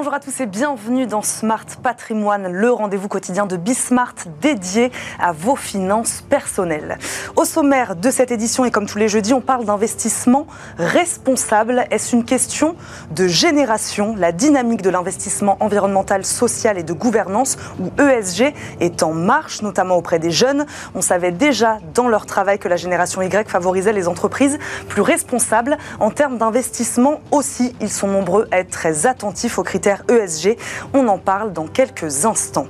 Bonjour à tous et bienvenue dans Smart Patrimoine, le rendez-vous quotidien de Bismart dédié à vos finances personnelles. Au sommaire de cette édition et comme tous les jeudis, on parle d'investissement responsable. Est-ce une question de génération La dynamique de l'investissement environnemental, social et de gouvernance ou ESG est en marche, notamment auprès des jeunes? On savait déjà dans leur travail que la génération Y favorisait les entreprises plus responsables. En termes d'investissement aussi, ils sont nombreux à être très attentifs aux critères ESG. On en parle dans quelques instants.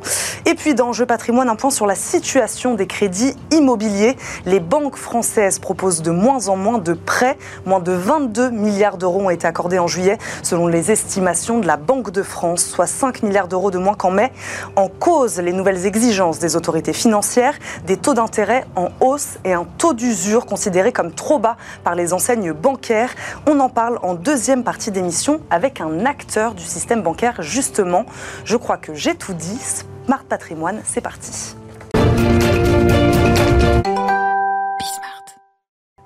Et puis dans Jeu patrimoine, un point sur la situation des crédits immobiliers. Les banques françaises proposent de moins en moins de prêts. Moins de 22 milliards d'euros ont été accordés en juillet, selon les estimations de la Banque de France, soit 5 milliards d'euros de moins qu'en mai. En cause, les nouvelles exigences des autorités financières, des taux d'intérêt en hausse et un taux d'usure considéré comme trop bas par les enseignes bancaires. On en parle en deuxième partie d'émission avec un acteur du système bancaire, justement. Je crois que j'ai tout dit. Smart Patrimoine, c'est parti.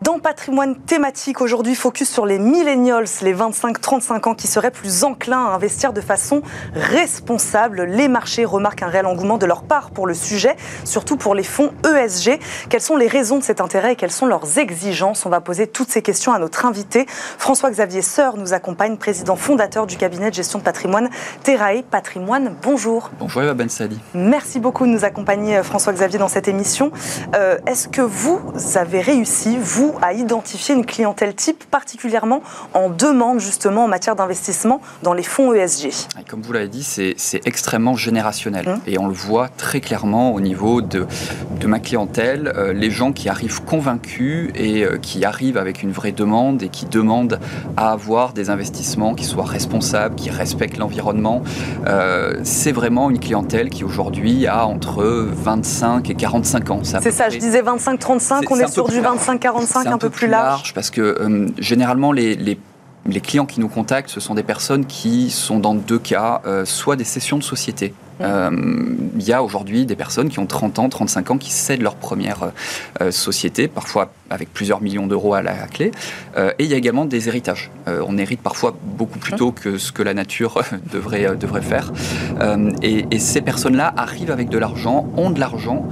Dans patrimoine thématique, aujourd'hui, focus sur les millennials, les 25-35 ans qui seraient plus enclins à investir de façon responsable. Les marchés remarquent un réel engouement de leur part pour le sujet, surtout pour les fonds ESG. Quelles sont les raisons de cet intérêt et quelles sont leurs exigences? On va poser toutes ces questions à notre invité. François-Xavier Seur nous accompagne, président fondateur du cabinet de gestion de patrimoine Terrae Patrimoine. Bonjour. Bonjour Eva Ben Sali. Merci beaucoup de nous accompagner, François-Xavier, dans cette émission. Euh, Est-ce que vous avez réussi, vous, à identifier une clientèle type particulièrement en demande justement en matière d'investissement dans les fonds ESG Comme vous l'avez dit, c'est extrêmement générationnel hum. et on le voit très clairement au niveau de, de ma clientèle, euh, les gens qui arrivent convaincus et euh, qui arrivent avec une vraie demande et qui demandent à avoir des investissements qui soient responsables, qui respectent l'environnement. Euh, c'est vraiment une clientèle qui aujourd'hui a entre 25 et 45 ans. C'est ça, je disais 25-35, on est, sur du 25-45 un, peu plus large. parce que euh, généralement les, les les clients qui nous contactent, ce sont des personnes qui sont dans deux cas, euh, soit des sessions de société, euh, il y a aujourd'hui des personnes qui ont 30 ans, 35 ans, qui cèdent leur première euh, société, parfois avec plusieurs millions d'euros à la clé. Euh, et il y a également des héritages. on hérite parfois beaucoup plus tôt que ce que la nature devrait, devrait faire. Et, et, ces personnes-là arrivent avec de l'argent, ont de l'argent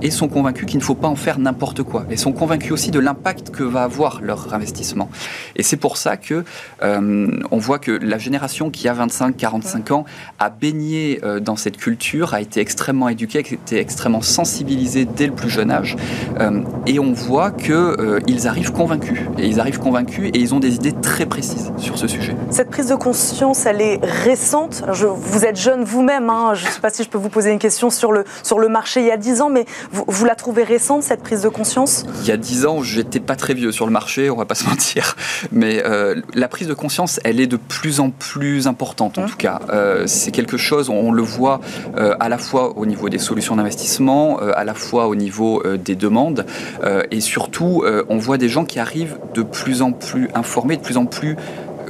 et sont convaincus qu'il ne faut pas en faire n'importe quoi. Et sont convaincus aussi de l'impact que va avoir leur investissement. Et c'est pour ça que on voit que la génération qui a 25-45 ans a baigné dans cette culture, a été extrêmement éduqué, a été extrêmement sensibilisé dès le plus jeune âge. Euh, et on voit qu'ils euh, arrivent convaincus. Et ils arrivent convaincus et ils ont des idées très précises sur ce sujet. Cette prise de conscience, elle est récente. Je, vous êtes jeune vous-même. Hein, je ne sais pas si je peux vous poser une question sur le, sur le marché il y a 10 ans, mais vous, vous la trouvez récente, cette prise de conscience? Il y a 10 ans, j'étais pas très vieux sur le marché, on va pas se mentir. Mais euh, la prise de conscience, elle est de plus en plus importante, en mmh. tout cas. c'est quelque chose, on le voit euh, à la fois au niveau des solutions d'investissement, euh, à la fois au niveau euh, des demandes, et surtout, on voit des gens qui arrivent de plus en plus informés, de plus en plus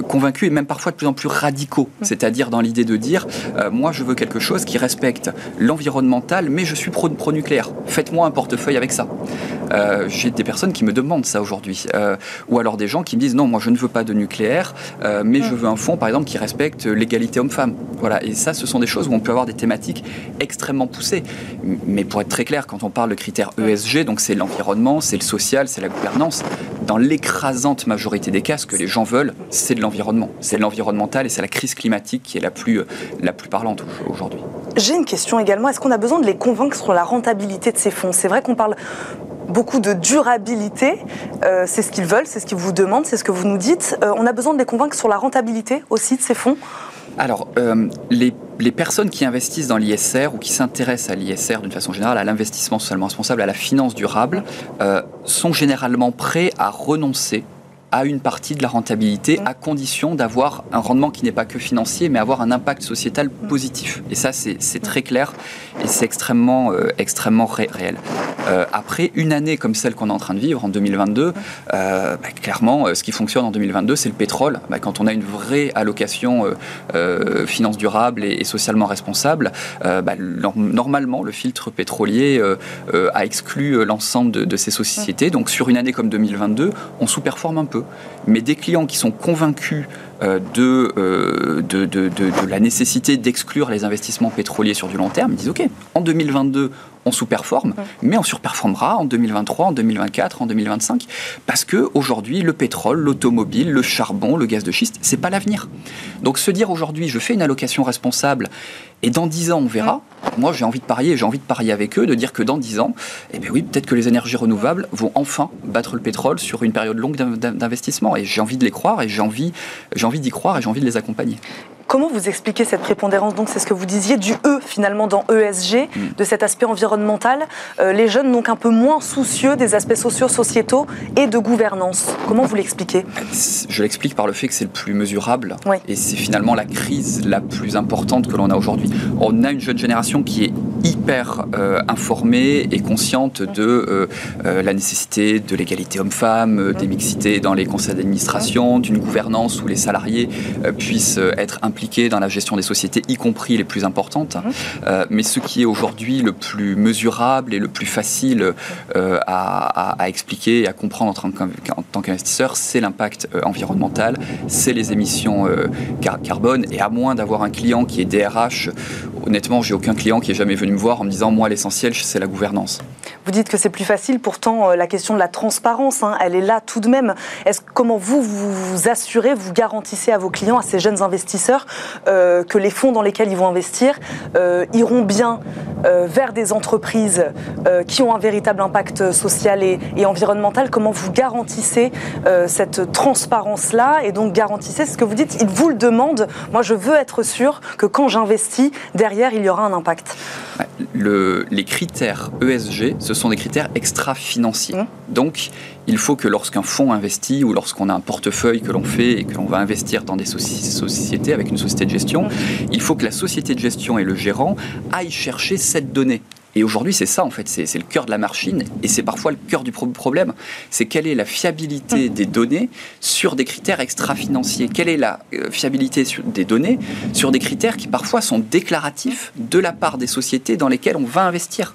convaincus et même parfois de plus en plus radicaux, mm. c'est-à-dire dans l'idée de dire euh, moi je veux quelque chose qui respecte l'environnemental, mais je suis pro-nucléaire. Faites-moi un portefeuille avec ça. Euh, j'ai des personnes qui me demandent ça aujourd'hui, euh, ou alors des gens qui me disent non moi je ne veux pas de nucléaire, mais je mm. veux un fonds par exemple qui respecte l'égalité homme-femme. Voilà, et ça ce sont des choses où on peut avoir des thématiques extrêmement poussées. Mais pour être très clair, quand on parle de critères ESG, donc c'est l'environnement, c'est le social, c'est la gouvernance. Dans l'écrasante majorité des cas, ce que les gens veulent, c'est de l'environnement. C'est l'environnemental et c'est la crise climatique qui est la plus, euh, la plus parlante aujourd'hui. J'ai une question également. Est-ce qu'on a besoin de les convaincre sur la rentabilité de ces fonds? C'est vrai qu'on parle beaucoup de durabilité. Euh, c'est ce qu'ils veulent, c'est ce qu'ils vous demandent, c'est ce que vous nous dites. Euh, on a besoin de les convaincre sur la rentabilité aussi de ces fonds? Alors, les, les, personnes qui investissent dans l'ISR ou qui s'intéressent à l'ISR d'une façon générale, à l'investissement socialement responsable, à la finance durable, sont généralement prêts à renoncer à une partie de la rentabilité à condition d'avoir un rendement qui n'est pas que financier, mais avoir un impact sociétal positif. Et ça, c'est très clair et c'est extrêmement, euh, extrêmement réel. Euh, après une année comme celle qu'on est en train de vivre en 2022, euh, bah, clairement, ce qui fonctionne en 2022, c'est le pétrole. Bah, quand on a une vraie allocation finance durable et, socialement responsable, bah, normalement, le filtre pétrolier a exclu l'ensemble de, de, ces sociétés. Donc sur une année comme 2022, on sous-performe un peu. Mais des clients qui sont convaincus euh, de, de, de, de, la nécessité d'exclure les investissements pétroliers sur du long terme, ils disent OK, en 2022, on sous-performe, mais on surperformera en 2023, en 2024, en 2025, parce que aujourd'hui, le pétrole, l'automobile, le charbon, le gaz de schiste, c'est pas l'avenir. Donc se dire aujourd'hui, je fais une allocation responsable et dans 10 ans, on verra. Moi, j'ai envie de parier, j'ai envie de parier avec eux, de dire que dans 10 ans, eh bien oui, peut-être que les énergies renouvelables vont enfin battre le pétrole sur une période longue d'investissement. Et j'ai envie de les croire, et j'ai envie, j'ai envie d'y croire, et j'ai envie de les accompagner. Comment vous expliquez cette prépondérance Donc, c'est ce que vous disiez du E finalement dans ESG, mm. de cet aspect environnemental. Euh, les jeunes donc un peu moins soucieux des aspects sociaux, sociétaux et de gouvernance. Comment vous l'expliquez Je l'explique par le fait que c'est le plus mesurable et c'est finalement la crise la plus importante que l'on a aujourd'hui. On a une jeune génération qui est hyper euh, informée et consciente de euh, la nécessité de l'égalité homme-femme, des mixités dans les conseils d'administration, d'une gouvernance où les salariés puissent être impliqués dans la gestion des sociétés, y compris les plus importantes. Mhm. Euh, mais ce qui est aujourd'hui le plus mesurable et le plus facile euh, à, expliquer et à comprendre en tant qu'investisseur, c'est l'impact euh, environnemental, c'est les émissions carbone. Et à moins d'avoir un client qui est DRH, honnêtement, j'ai aucun client qui est jamais venu me voir en me disant moi l'essentiel c'est la gouvernance. Vous dites que c'est plus facile, pourtant la question de la transparence, hein, elle est là tout de même. Est-ce comment vous, vous vous assurez, vous garantissez à vos clients, à ces jeunes investisseurs euh, que les fonds dans lesquels ils vont investir euh, iront bien euh, vers des entreprises qui ont un véritable impact social et, environnemental. Comment vous garantissez cette transparence-là et donc garantissez ce que vous dites? Ils vous le demandent. Moi, je veux être sûr que quand j'investis, derrière, il y aura un impact. les critères ESG, ce sont des critères extra-financiers. Mmh. Donc, il faut que lorsqu'un fonds investit ou lorsqu'on a un portefeuille que l'on fait et que l'on va investir dans des sociétés avec une société de gestion, il faut que la société de gestion et le gérant aillent chercher cette donnée. Et aujourd'hui, c'est ça, en fait, c'est le cœur de la machine, et c'est parfois le cœur du problème. C'est quelle est la fiabilité des données sur des critères extra-financiers? Quelle est la euh, fiabilité des données sur des critères qui parfois sont déclaratifs de la part des sociétés dans lesquelles on va investir?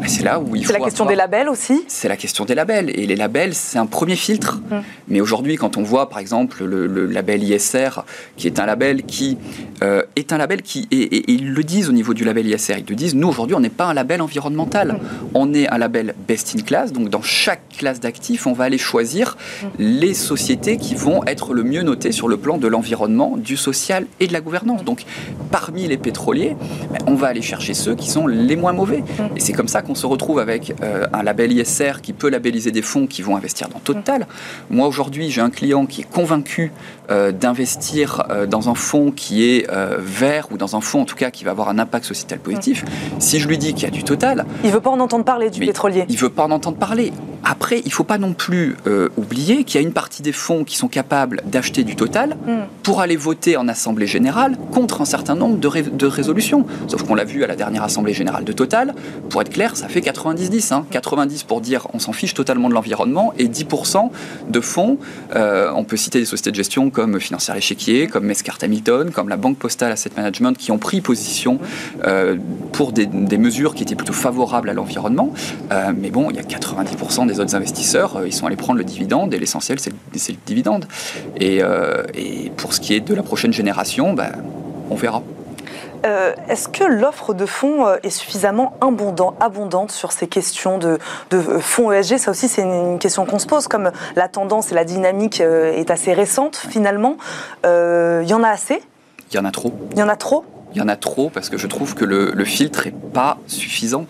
Ben, C'est là où il faut. C'est la question des labels aussi? C'est la question des labels. Et les labels, c'est un premier filtre. Hum. Mais aujourd'hui, quand on voit, par exemple, le, label ISR, qui est un label qui euh, est un label qui. Et, et, ils le disent au niveau du label ISR, ils te disent, nous, aujourd'hui, on n'est pas un label label environnemental. On est un label best in class, donc dans chaque classe d'actifs, on va aller choisir les sociétés qui vont être le mieux notées sur le plan de l'environnement, du social et de la gouvernance. Donc parmi les pétroliers, ben, on va aller chercher ceux qui sont les moins mauvais. Et c'est comme ça qu'on se retrouve avec euh, un label ISR qui peut labelliser des fonds qui vont investir dans Total. Moi aujourd'hui, j'ai un client qui est convaincu euh, d'investir euh, dans un fonds qui est vert ou dans un fonds en tout cas qui va avoir un impact sociétal positif. Si je lui dis qu'il y a du total. Il veut pas en entendre parler du pétrolier. Il veut pas en entendre parler. Après, il faut pas non plus euh, oublier qu'il y a une partie des fonds qui sont capables d'acheter du total hmm. pour aller voter en assemblée générale contre un certain nombre de, résolutions. Sauf qu'on l'a vu à la dernière assemblée générale de Total. Pour être clair, ça fait 90-10. Hein. 90 pour dire on s'en fiche totalement de l'environnement et 10% de fonds. Euh, on peut citer des sociétés de gestion comme Financière Échiquier, comme Mescart Hamilton, comme la Banque Postale Asset Management qui ont pris position euh, pour des, des mesures qui étaient plutôt favorables à l'environnement. Mais bon, il y a 90% des autres investisseurs, euh, ils sont allés prendre le dividende et l'essentiel, c'est le, dividende. Euh, et, pour ce qui est de la prochaine génération, ben, on verra. Est-ce que l'offre de fonds est suffisamment abondant, abondante sur ces questions de, de fonds ESG Ça aussi, c'est une question qu'on se pose, comme la tendance et la dynamique est assez récente finalement. Il y en a assez? Il y en a trop. Il y en a trop? Il y en a trop parce que je trouve que le, filtre n'est pas suffisant.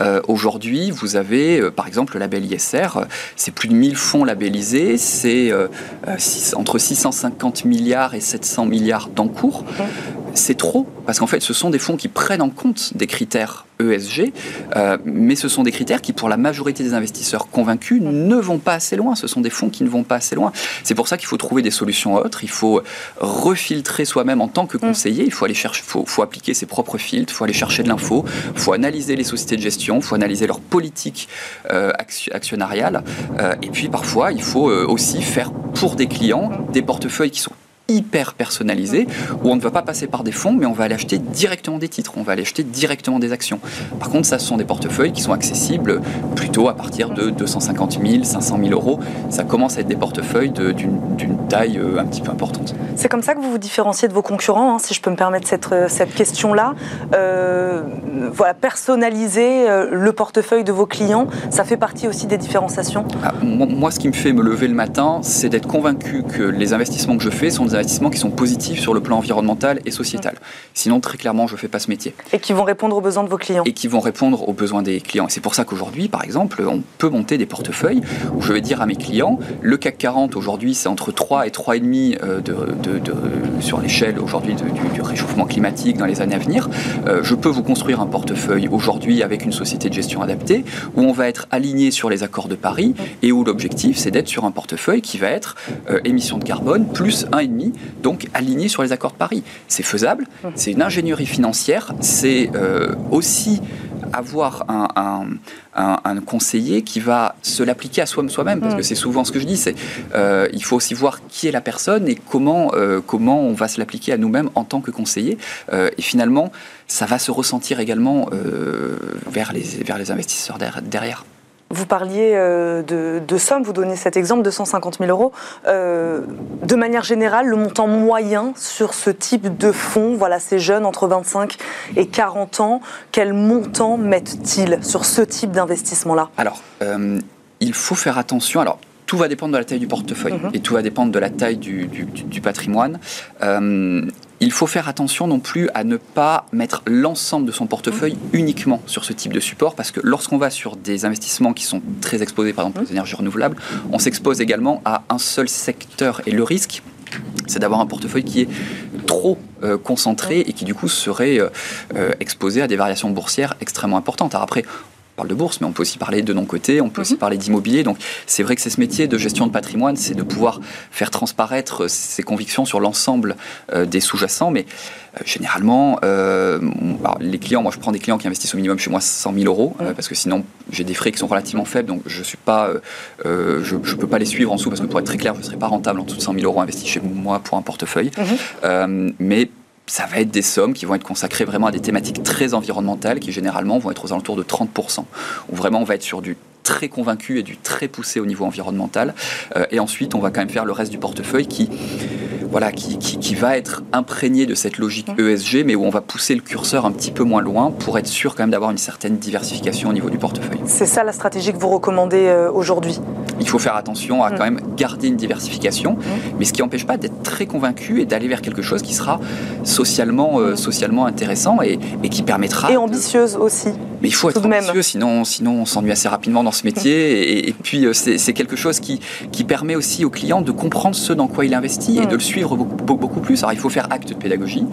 Euh, aujourd'hui, vous avez euh, par exemple le label ISR, c'est plus de 1000 fonds labellisés, c'est euh, entre 650 milliards et 700 milliards d'encours. C'est trop parce qu'en fait, ce sont des fonds qui prennent en compte des critères ESG, euh, mais ce sont des critères qui, pour la majorité des investisseurs convaincus, ne vont pas assez loin. Ce sont des fonds qui ne vont pas assez loin. C'est pour ça qu'il faut trouver des solutions autres. Il faut refiltrer soi-même en tant que mm. conseiller. Il faut aller chercher, faut, faut appliquer ses propres filtres. Il faut aller chercher de l'info. Il faut analyser les sociétés de gestion. Il faut analyser leur politique euh, actionnariale. Euh, et puis parfois, il faut aussi faire pour des clients des portefeuilles qui sont hyper personnalisé où on ne va pas passer par des fonds, mais on va aller acheter directement des titres, on va aller acheter directement des actions. Par contre, ça, ce sont des portefeuilles qui sont accessibles plutôt à partir de 250 000, 500 000 euros. Ça commence à être des portefeuilles d'une taille euh, un petit peu importante. C'est comme ça que vous vous différenciez de vos concurrents, hein, si je peux me permettre cette, euh, cette question-là. Euh, voilà, personnaliser le portefeuille de vos clients, ça fait partie aussi des différenciations? Ah, Moi, ce qui me fait me lever le matin, c'est d'être convaincu que les investissements que je fais sont des investissements qui sont positifs sur le plan environnemental et sociétal. Sinon, très clairement, je ne fais pas ce métier. Et qui vont répondre aux besoins de vos clients. Et qui vont répondre aux besoins des clients. Et c'est pour ça qu'aujourd'hui, par exemple, on peut monter des portefeuilles où je vais dire à mes clients, le CAC 40 aujourd'hui, c'est entre 3 et 3,5 euh, de, de, de, sur l'échelle aujourd'hui du, réchauffement climatique dans les années à venir. Euh, je peux vous construire un portefeuille aujourd'hui avec une société de gestion adaptée où on va être aligné sur les accords de Paris et où l'objectif, c'est d'être sur un portefeuille qui va être euh, émission de carbone plus 1,5 donc aligné sur les accords de Paris. C'est faisable, mmh. c'est une ingénierie financière, c'est euh, aussi avoir un, conseiller qui va se l'appliquer à soi-même, parce que c'est souvent ce que je dis, c'est euh, il faut aussi voir qui est la personne et comment, euh, comment on va se l'appliquer à nous-mêmes en tant que conseiller. et finalement, ça va se ressentir également vers, les, vers les investisseurs derrière. Vous parliez euh, de, sommes, vous donnez cet exemple, 250 000 euros. Euh, de manière générale, le montant moyen sur ce type de fonds, voilà, ces jeunes entre 25 et 40 ans, quel montant mettent-ils sur ce type d'investissement-là? Alors, euh, il faut faire attention. Alors, tout va dépendre de la taille du portefeuille mhm. et tout va dépendre de la taille du, patrimoine. Euh, il faut faire attention non plus à ne pas mettre l'ensemble de son portefeuille mhm. uniquement sur ce type de support parce que lorsqu'on va sur des investissements qui sont très exposés, par exemple aux mhm. énergies renouvelables, on s'expose également à un seul secteur et le risque c'est d'avoir un portefeuille qui est trop euh, concentré et qui du coup serait euh, exposé à des variations boursières extrêmement importantes. Alors après, parle de bourse, mais on peut aussi parler de non-côté, on peut aussi mhm. parler d'immobilier. Donc c'est vrai que c'est ce métier de gestion de patrimoine, c'est de pouvoir faire transparaître ses convictions sur l'ensemble euh, des sous-jacents. Mais euh, généralement, euh, les clients, moi je prends des clients qui investissent au minimum chez moi 100 000 euros, parce que sinon j'ai des frais qui sont relativement faibles, donc je suis pas, je ne peux pas les suivre en dessous, parce que pour être très clair, je ne serais pas rentable en dessous de 100 000 euros investis chez moi pour un portefeuille. Mhm. mais ça va être des sommes qui vont être consacrées vraiment à des thématiques très environnementales qui généralement vont être aux alentours de 30%, où vraiment on va être sur du très convaincu et du très poussé au niveau environnemental. Euh, et ensuite, on va quand même faire le reste du portefeuille qui, voilà, qui, qui, va être imprégné de cette logique mmh. ESG, mais où on va pousser le curseur un petit peu moins loin pour être sûr quand même d'avoir une certaine diversification au niveau du portefeuille. C'est ça la stratégie que vous recommandez euh, aujourd'hui? Il faut faire attention à mmh. quand même garder une diversification, mmh. mais ce qui n'empêche pas d'être très convaincu et d'aller vers quelque chose qui sera socialement, euh, socialement intéressant et, et, qui permettra... Et ambitieuse aussi. Mais il faut être ambitieux, sinon, sinon on s'ennuie assez rapidement dans ce métier. Et, puis, euh, c'est quelque chose qui, qui permet aussi au client de comprendre ce dans quoi il investit et de le suivre beaucoup, beaucoup plus. Alors, il faut faire acte de pédagogie.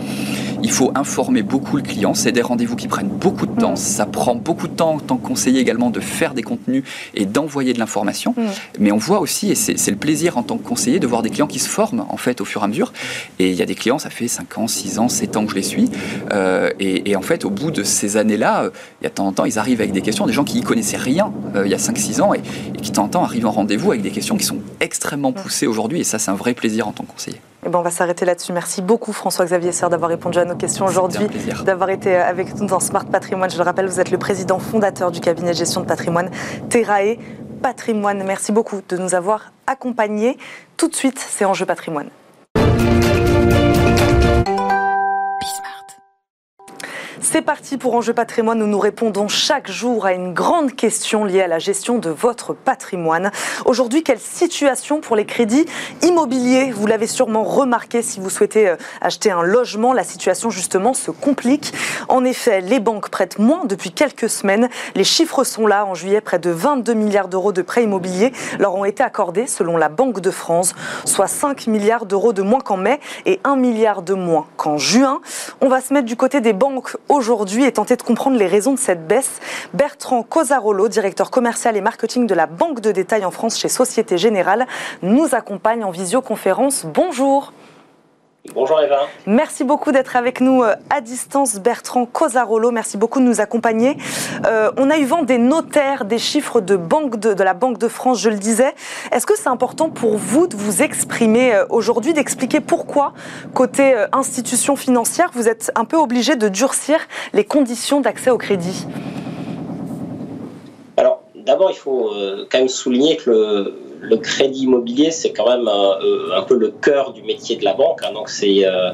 Il faut informer beaucoup le client. C'est des rendez-vous qui prennent beaucoup de temps. Ça prend beaucoup de temps en tant que conseiller également de faire des contenus et d'envoyer de l'information. Mais on voit aussi, et c'est le plaisir en tant que conseiller, de voir des clients qui se forment en fait au fur et à mesure. Et il y a des clients, ça fait 5 ans, 6 ans, 7 ans que je les suis. Euh, et, en fait, au bout de ces années-là, euh, il y a de temps en temps, ils arrivent avec des questions, des gens qui y connaissaient rien il y a 5-6 ans et, qui, de temps en temps, arrivent en rendez-vous avec des questions qui sont extrêmement poussées aujourd'hui. Et ça, c'est un vrai plaisir en tant que conseiller. Et eh ben on va s'arrêter là-dessus. Merci beaucoup François-Xavier Sœur d'avoir répondu à nos questions aujourd'hui, d'avoir été avec nous dans Smart Patrimoine. Je le rappelle, vous êtes le président fondateur du cabinet de gestion de patrimoine Terrae Patrimoine. Merci beaucoup de nous avoir accompagnés. Tout de suite, c'est Enjeu Patrimoine. C'est parti pour Enjeu patrimoine où nous répondons chaque jour à une grande question liée à la gestion de votre patrimoine. Aujourd'hui, quelle situation pour les crédits immobiliers? Vous l'avez sûrement remarqué si vous souhaitez euh, acheter un logement, la situation justement se complique. En effet, les banques prêtent moins depuis quelques semaines. Les chiffres sont là. En juillet, près de 22 milliards d'euros de prêts immobiliers leur ont été accordés selon la Banque de France, soit 5 milliards d'euros de moins qu'en mai et 1 milliard de moins qu'en juin. On va se mettre du côté des banques aujourd'hui et tenter de comprendre les raisons de cette baisse. Bertrand Cosarolo, directeur commercial et marketing de la Banque de détail en France chez Société Générale, nous accompagne en visioconférence. Bonjour. Bonjour Eva. Merci beaucoup d'être avec nous euh, à distance, Bertrand Cosarolo. Merci beaucoup de nous accompagner. Euh, on a eu vent des notaires, des chiffres de, de, la Banque de France, je le disais. Est-ce que c'est important pour vous de vous exprimer euh, aujourd'hui, d'expliquer pourquoi, côté institution financière, vous êtes un peu obligé de durcir les conditions d'accès au crédit? D'abord, il faut quand même souligner que le crédit immobilier, c'est quand même euh, un peu le cœur du métier de la banque. Hein. donc euh,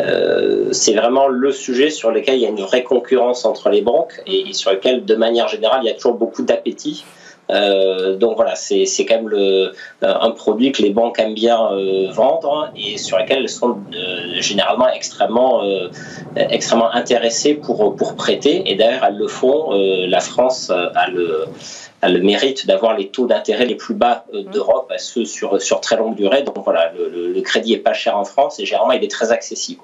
euh, c'est vraiment le sujet sur lequel il y a une vraie concurrence entre les banques et, sur lequel, de manière générale, il y a toujours beaucoup d'appétit. donc voilà, c'est quand même un produit que les banques aiment bien vendre et sur lequel elles sont généralement extrêmement, extrêmement intéressées pour, pour prêter. Et d'ailleurs, elles le font. la France a le a le mérite d'avoir les taux d'intérêt les plus bas euh, mmh. d'Europe, à ceux sur, sur très longue durée. Donc voilà, le, crédit est pas cher en France et généralement il est très accessible.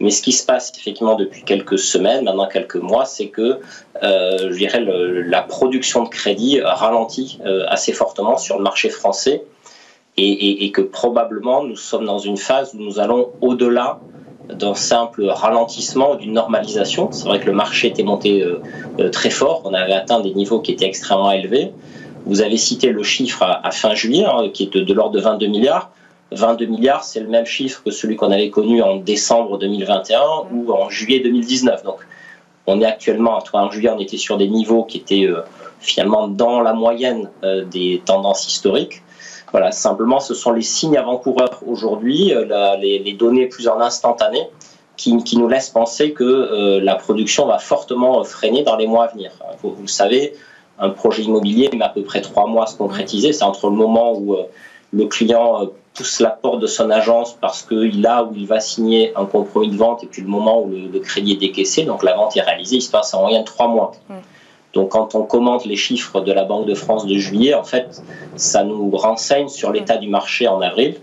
Mais ce qui se passe effectivement depuis quelques semaines, maintenant quelques mois, c'est que euh, je dirais la production de crédit ralentit euh, assez fortement sur le marché français et, et, que probablement nous sommes dans une phase où nous allons au-delà d'un simple ralentissement ou d'une normalisation. C'est vrai que le marché était monté euh, euh, très fort, on avait atteint des niveaux qui étaient extrêmement élevés. Vous avez cité le chiffre à, fin juillet, hein, qui est de, l'ordre de 22 milliards. 22 milliards, c'est le même chiffre que celui qu'on avait connu en décembre 2021 ou en juillet 2019. Donc, on est actuellement, en juillet, on était sur des niveaux qui étaient euh, finalement dans la moyenne des tendances historiques. Voilà, simplement, ce sont les signes avant-coureurs aujourd'hui, euh, les, données plus en instantané, qui, nous laissent penser que euh, la production va fortement freiner dans les mois à venir. Vous, le savez, un projet immobilier met à peu près trois mois à se concrétiser. C'est entre le moment où euh, le client pousse la porte de son agence parce qu'il a ou il va signer un compromis de vente et puis le moment où le, crédit est décaissé, donc la vente est réalisée, il se passe en moyenne trois mois. Donc quand on commente les chiffres de la Banque de France de juillet, en fait, ça nous renseigne sur l'état du marché en avril.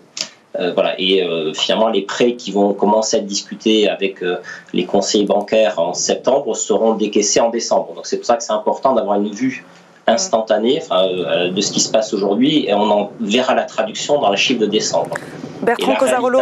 Euh, voilà. Et euh, finalement, les prêts qui vont commencer à être discutés avec euh, les conseillers bancaires en septembre seront décaissés en décembre. Donc c'est pour ça que c'est important d'avoir une vue instantanée de ce qui se passe aujourd'hui et on en verra la traduction dans les chiffres de décembre. Bertrand Cosarolo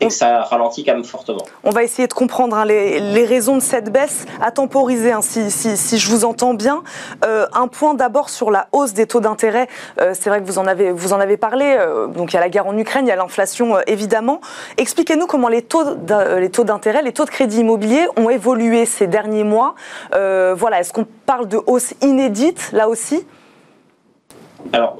et que ça ralentit quand même fortement. On va essayer de comprendre hein, les, raisons de cette baisse, à temporiser hein, si, si, je vous entends bien. Euh, un point d'abord sur la hausse des taux d'intérêt. Euh, c'est vrai que vous en avez, vous en avez parlé. Euh, donc il y a la guerre en Ukraine, il y a l'inflation évidemment. Expliquez-nous comment les taux d'intérêt, les taux de crédit immobilier ont évolué ces derniers mois. voilà, est-ce qu'on parle de hausse inédite là aussi? Alors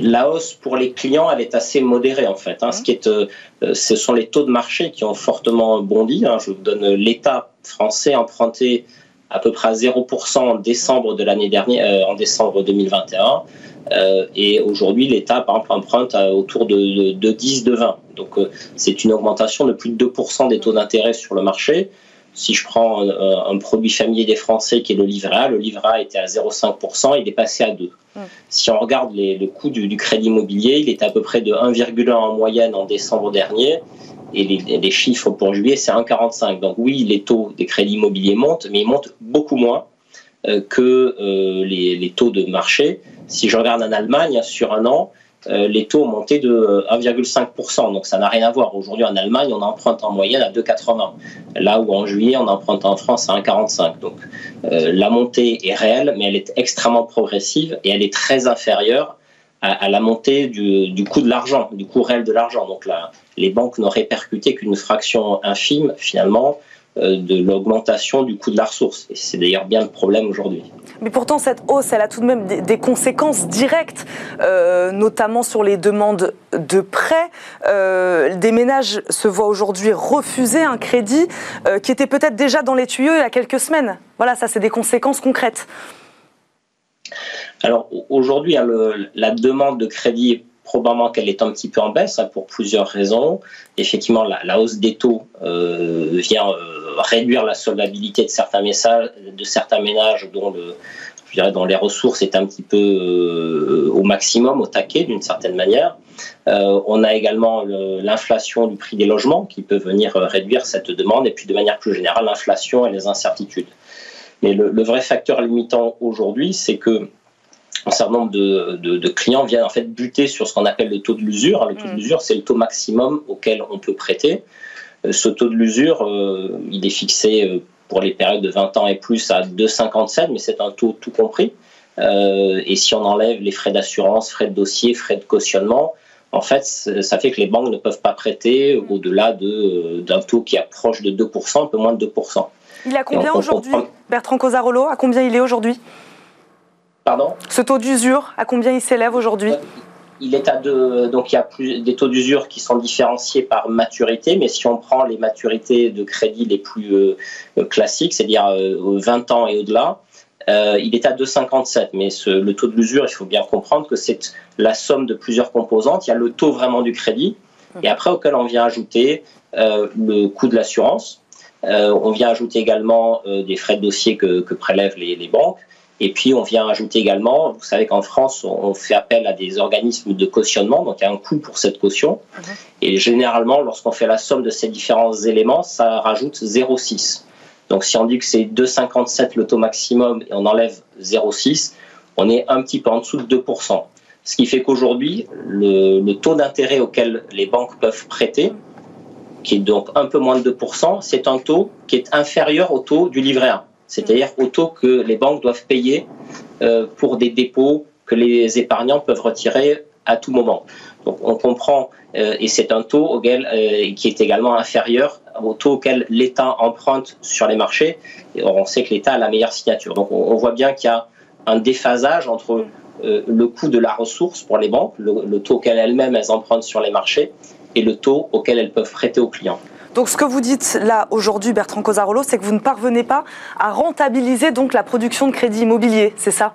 la hausse pour les clients, elle est assez modérée en fait. Hein. Ce, qui est, euh, ce sont les taux de marché qui ont fortement bondi. Hein. Je vous donne l'État français emprunté à peu près à 0% en décembre de l'année dernière, euh, en décembre 2021. Euh, et aujourd'hui, l'État, par exemple, emprunte autour de, de, 10, de 20. Donc, c'est une augmentation de plus de 2% des taux d'intérêt sur le marché. Si je prends un, produit familier des Français qui est le livret A, le livret A était à 0,5%, il est passé à 2. Si on regarde le coût du, crédit immobilier, il était à peu près de 1,1 en moyenne en décembre dernier. Et les, chiffres pour juillet, c'est 1,45. Donc oui, les taux des crédits immobiliers montent, mais ils montent beaucoup moins euh, que euh, les, taux de marché. Si je regarde en Allemagne, sur un an, euh, les taux ont monté de 1,5%. Euh, Donc ça n'a rien à voir. Aujourd'hui en Allemagne, on emprunte en moyenne à 2,80. Là où en juillet, on emprunte en France à 1,45. Donc euh, la montée est réelle, mais elle est extrêmement progressive et elle est très inférieure à, la montée du, coût de l'argent, du coût réel de l'argent. Donc là, les banques n'ont répercuté qu'une fraction infime finalement euh, de l'augmentation du coût de la ressource. Et c'est d'ailleurs bien le problème aujourd'hui. Mais pourtant, cette hausse, elle a tout de même des, conséquences directes, euh, notamment sur les demandes de prêts. Euh, des ménages se voient aujourd'hui refuser un crédit qui était peut-être déjà dans les tuyaux il y a quelques semaines. Voilà, ça, c'est des conséquences concrètes. Alors aujourd'hui, hein, la demande de crédit probablement qu'elle est un petit peu en baisse hein, pour plusieurs raisons. Effectivement, la, hausse des taux euh, vient euh, réduire la solvabilité de certains, de certains ménages dont, je dirais, les ressources est un petit peu euh, au maximum, au taquet d'une certaine manière. on a également l'inflation du prix des logements qui peut venir réduire cette demande et puis de manière plus générale l'inflation et les incertitudes. Mais le vrai facteur limitant aujourd'hui, c'est que un certain nombre de, clients viennent en fait buter sur ce qu'on appelle le taux de l'usure. Le taux de mm. l'usure, c'est le taux maximum auquel on peut prêter. Euh, ce taux de l'usure, euh, il est fixé euh, pour les périodes de 20 ans et plus à 2,57, mais c'est un taux tout compris. et si on enlève les frais d'assurance, frais de dossier, frais de cautionnement, en fait, ça fait que les banques ne peuvent pas prêter au-delà d'un taux qui approche de 2%, un peu moins de 2%. Il a combien aujourd'hui, Bertrand Cosarolo? À combien il est aujourd'hui? Pardon Ce taux d'usure, à combien il s'élève aujourd'hui? Il est à deux, donc il y a plus, des taux d'usure qui sont différenciés par maturité, mais si on prend les maturités de crédit les plus euh, classiques, c'est-à-dire 20 euh, ans et au-delà, euh, il est à 2,57. Mais le taux de l'usure, il faut bien comprendre que c'est la somme de plusieurs composantes. Il y a le taux vraiment du crédit, et après auquel on vient ajouter le coût de l'assurance. on vient ajouter également des frais de dossier que, prélèvent les banques. Et puis, on vient ajouter également, vous savez qu'en France, on fait appel à des organismes de cautionnement, donc il y a un coût pour cette caution. Mhm. Et généralement, lorsqu'on fait la somme de ces différents éléments, ça rajoute 0,6. Donc, si on dit que c'est 2,57 le taux maximum et on enlève 0,6, on est un petit peu en dessous de 2%. Ce qui fait qu'aujourd'hui, le, le, taux d'intérêt auquel les banques peuvent prêter, qui est donc un peu moins de 2%, c'est un taux qui est inférieur au taux du livret A c'est-à-dire au taux que les banques doivent payer euh, pour des dépôts que les épargnants peuvent retirer à tout moment. Donc on comprend, euh, et c'est un taux auquel, euh, qui est également inférieur au taux auquel l'État emprunte sur les marchés. On sait que l'État a la meilleure signature. Donc on, voit bien qu'il y a un déphasage entre le coût de la ressource pour les banques, le, le taux auquel elles-mêmes elles empruntent sur les marchés, et le taux auquel elles peuvent prêter aux clients. Donc ce que vous dites là aujourd'hui, Bertrand Cosarolo, c'est que vous ne parvenez pas à rentabiliser la production de crédit immobilier, c'est ça?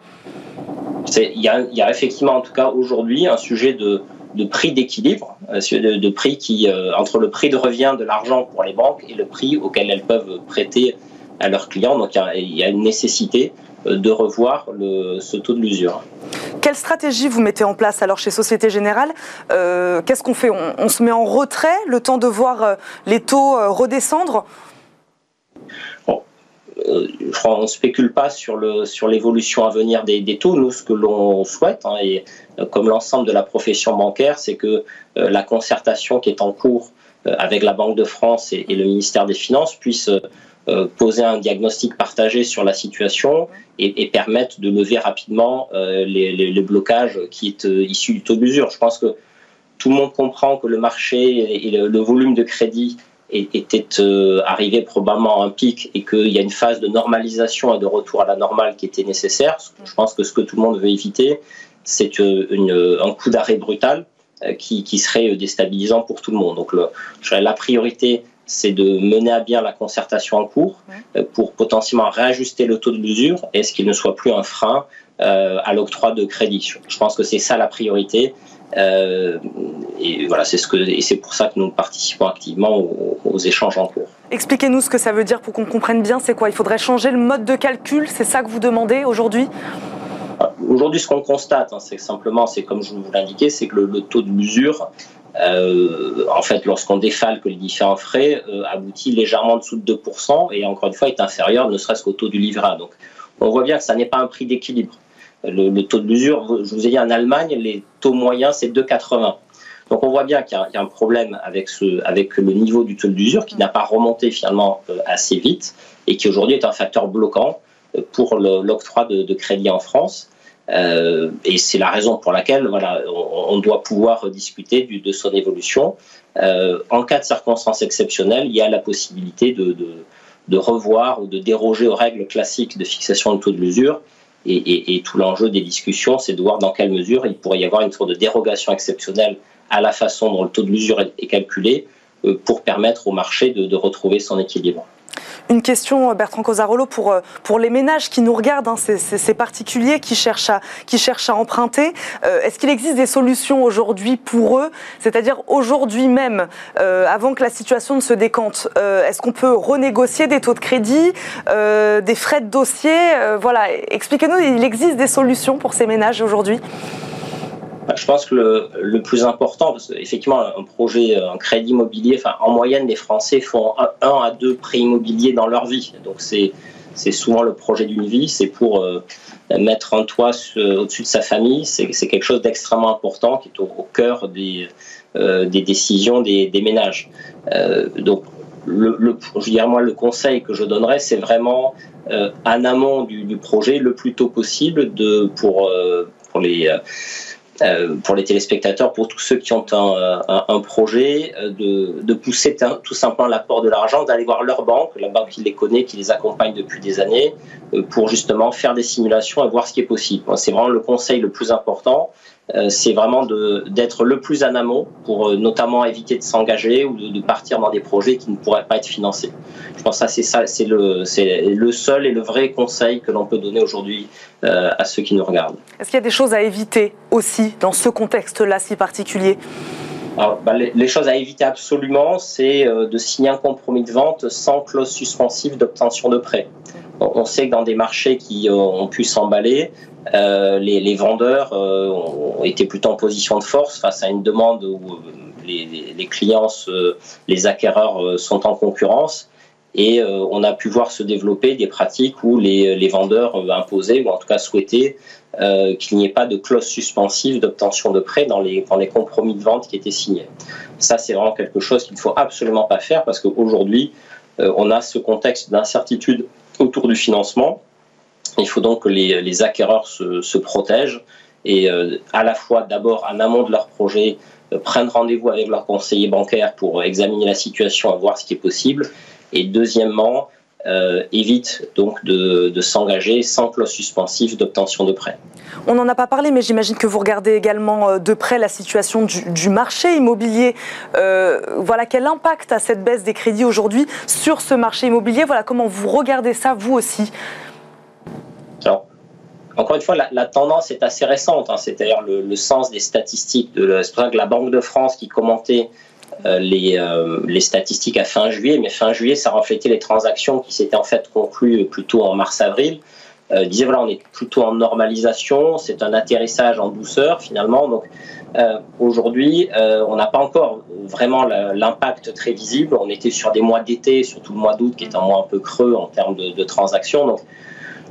Il y, a, effectivement en tout cas aujourd'hui un sujet de, prix d'équilibre, euh, de, prix qui euh, entre le prix de revient de l'argent pour les banques et le prix auquel elles peuvent prêter à leurs clients. Donc il y a, une nécessité de revoir ce taux de l'usure. Quelle stratégie vous mettez en place alors chez Société Générale euh, Qu'est-ce qu'on fait? On, se met en retrait le temps de voir euh, les taux redescendre? On ne spécule pas sur, l'évolution à venir des, taux. Nous, ce que l'on souhaite, hein, et comme l'ensemble de la profession bancaire, c'est que la concertation qui est en cours avec la Banque de France et le ministère des Finances puisse euh, poser un diagnostic partagé sur la situation et, permettre de lever rapidement euh, les, blocages qui est euh, issu du taux d'usure. Je pense que tout le monde comprend que le marché et le, volume de crédit était arrivé probablement à un pic et qu'il y a une phase de normalisation et de retour à la normale qui était nécessaire. Je pense que ce que tout le monde veut éviter, c'est un coup d'arrêt brutal qui, serait déstabilisant pour tout le monde. Donc le, la priorité, c'est de mener à bien la concertation en cours euh, pour potentiellement réajuster le taux de l'usure et ce qu'il ne soit plus un frein euh, à l'octroi de crédit. Je pense que c'est ça la priorité. Euh, et voilà, c'est ce que et c'est pour ça que nous participons activement aux, échanges en cours. Expliquez-nous ce que ça veut dire pour qu'on comprenne bien. C'est quoi? Il faudrait changer le mode de calcul. C'est ça que vous demandez aujourd'hui? Aujourd'hui, ce qu'on constate, hein, c'est simplement, c'est comme je vous l'indiquais, c'est que le, taux de l'usure euh, en fait, lorsqu'on défalque les différents frais, euh, aboutit légèrement en dessous de 2% et encore une fois est inférieur ne serait-ce qu'au taux du livret Donc on voit bien que ça n'est pas un prix d'équilibre. Le, taux de l'usure, je vous ai dit en Allemagne, les taux moyens c'est 2,80. Donc on voit bien qu'il y, a un problème avec, le niveau du taux de l'usure qui n'a pas remonté finalement euh, assez vite et qui aujourd'hui est un facteur bloquant pour l'octroi de, de crédit en France. Euh, et c'est la raison pour laquelle voilà, on, doit pouvoir discuter de son évolution. Euh, en cas de circonstances exceptionnelles, il y a la possibilité de, revoir ou de déroger aux règles classiques de fixation de taux de l'usure. Et, et, tout l'enjeu des discussions, c'est de voir dans quelle mesure il pourrait y avoir une sorte de dérogation exceptionnelle à la façon dont le taux de l'usure est, calculé euh, pour permettre au marché de retrouver son équilibre. Une question, euh, Bertrand Cosarolo, pour, euh, pour les ménages qui nous regardent, hein, ces, particuliers qui cherchent à, emprunter. Euh, est-ce qu'il existe des solutions aujourd'hui pour eux? C'est-à-dire aujourd'hui même, avant que la situation ne se décante, est-ce qu'on peut renégocier des taux de crédit, des frais de dossier? Voilà, expliquez-nous, il existe des solutions pour ces ménages aujourd'hui je pense que le, plus important, parce qu'effectivement, un projet, un crédit immobilier, en moyenne, les Français font un, à deux prêts immobiliers dans leur vie. Donc, c'est c'est souvent le projet d'une vie, c'est pour mettre un toit au-dessus de sa famille, c'est quelque chose d'extrêmement important qui est au, cœur des, des décisions des, ménages. donc le, le, je dirais moi, le conseil que je donnerais, c'est vraiment euh, en amont du, du, projet, le plus tôt possible, de, pour, euh, pour les euh, pour les téléspectateurs, pour tous ceux qui ont un, un, un projet, de, de pousser tout simplement l'apport de l'argent, d'aller voir leur banque, la banque qui les connaît, qui les accompagne depuis des années, pour justement faire des simulations et voir ce qui est possible. C'est vraiment le conseil le plus important. Euh, c'est vraiment d'être le plus en amont pour euh, notamment éviter de s'engager ou de, partir dans des projets qui ne pourraient pas être financés. Je pense que c'est ça, c'est le, le seul et le vrai conseil que l'on peut donner aujourd'hui euh, à ceux qui nous regardent. Est-ce qu'il y a des choses à éviter aussi dans ce contexte-là si particulier? Alors, bah, les, choses à éviter absolument, c'est de signer un compromis de vente sans clause suspensive d'obtention de prêt. On sait que dans des marchés qui ont pu s'emballer, euh, les, vendeurs euh, ont été plutôt en position de force face à une demande où euh, les, clients, les acquéreurs sont en concurrence. Et on a pu voir se développer des pratiques où les, vendeurs imposaient, ou en tout cas souhaitaient, qu'il n'y ait pas de clause suspensive d'obtention de prêt dans les, dans les compromis de vente qui étaient signés. Ça, c'est vraiment quelque chose qu'il ne faut absolument pas faire parce qu'aujourd'hui, on a ce contexte d'incertitude autour du financement il faut donc que les, acquéreurs se, protègent et euh, à la fois d'abord en amont de leur projet euh, prennent rendez-vous avec leur conseiller bancaire pour examiner la situation voir ce qui est possible. Et deuxièmement, euh, évite donc de, s'engager sans clause suspensive d'obtention de prêt. On n'en a pas parlé, mais j'imagine que vous regardez également de près la situation du, marché immobilier. voilà, quel impact a cette baisse des crédits aujourd'hui sur ce marché immobilier? Voilà, comment vous regardez ça, vous aussi encore une fois, la, tendance est assez récente, hein. c'est-à-dire le, sens des statistiques. c'est pour ça que la Banque de France qui commentait euh, euh, les, statistiques à fin juillet, mais fin juillet, ça reflétait les transactions qui s'étaient en fait conclues plutôt en mars-avril. Euh, disait voilà, on est plutôt en normalisation, c'est un atterrissage en douceur finalement. Donc euh, aujourd'hui, on n'a pas encore vraiment l'impact très visible. On était sur des mois d'été, surtout le mois d'août qui est un mois un peu creux en termes de, de transactions. Donc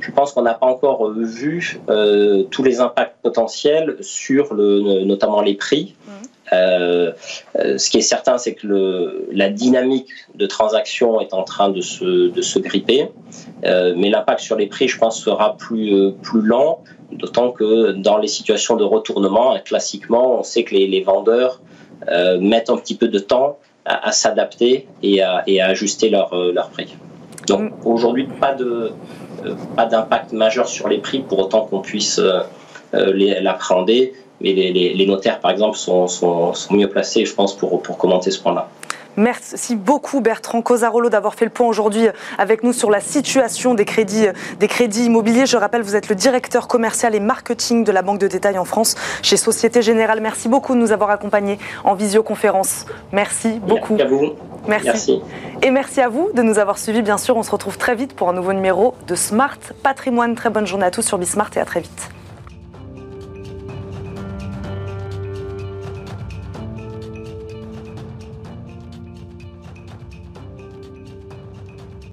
je pense qu'on n'a pas encore euh, vu euh, tous les impacts potentiels sur le, notamment les prix. Mmh. Euh, ce qui est certain, c'est que le, la dynamique de transaction est en train de se, de se gripper, mais l'impact sur les prix, je pense, sera plus, plus lent, d'autant que dans les situations de retournement, classiquement, on sait que les, les vendeurs mettent un petit peu de temps à, s'adapter et à, et à ajuster leur, leur prix. Donc mmh. aujourd'hui, pas de, euh, pas d'impact majeur sur les prix pour autant qu'on puisse euh, euh, l'appréhender. Mais les, notaires, par exemple, sont, mieux placés, je pense, pour commenter ce point-là. Merci beaucoup Bertrand Cosarolo d'avoir fait le point aujourd'hui avec nous sur la situation des crédits, des crédits immobiliers. Je rappelle, vous êtes le directeur commercial et marketing de la Banque de détail en France chez Société Générale. Merci beaucoup de nous avoir accompagnés en visioconférence. Merci beaucoup. Merci à vous. Merci. Et merci à vous de nous avoir suivis. Bien sûr, on se retrouve très vite pour un nouveau numéro de Smart Patrimoine. Très bonne journée à tous sur Bismart et à très vite.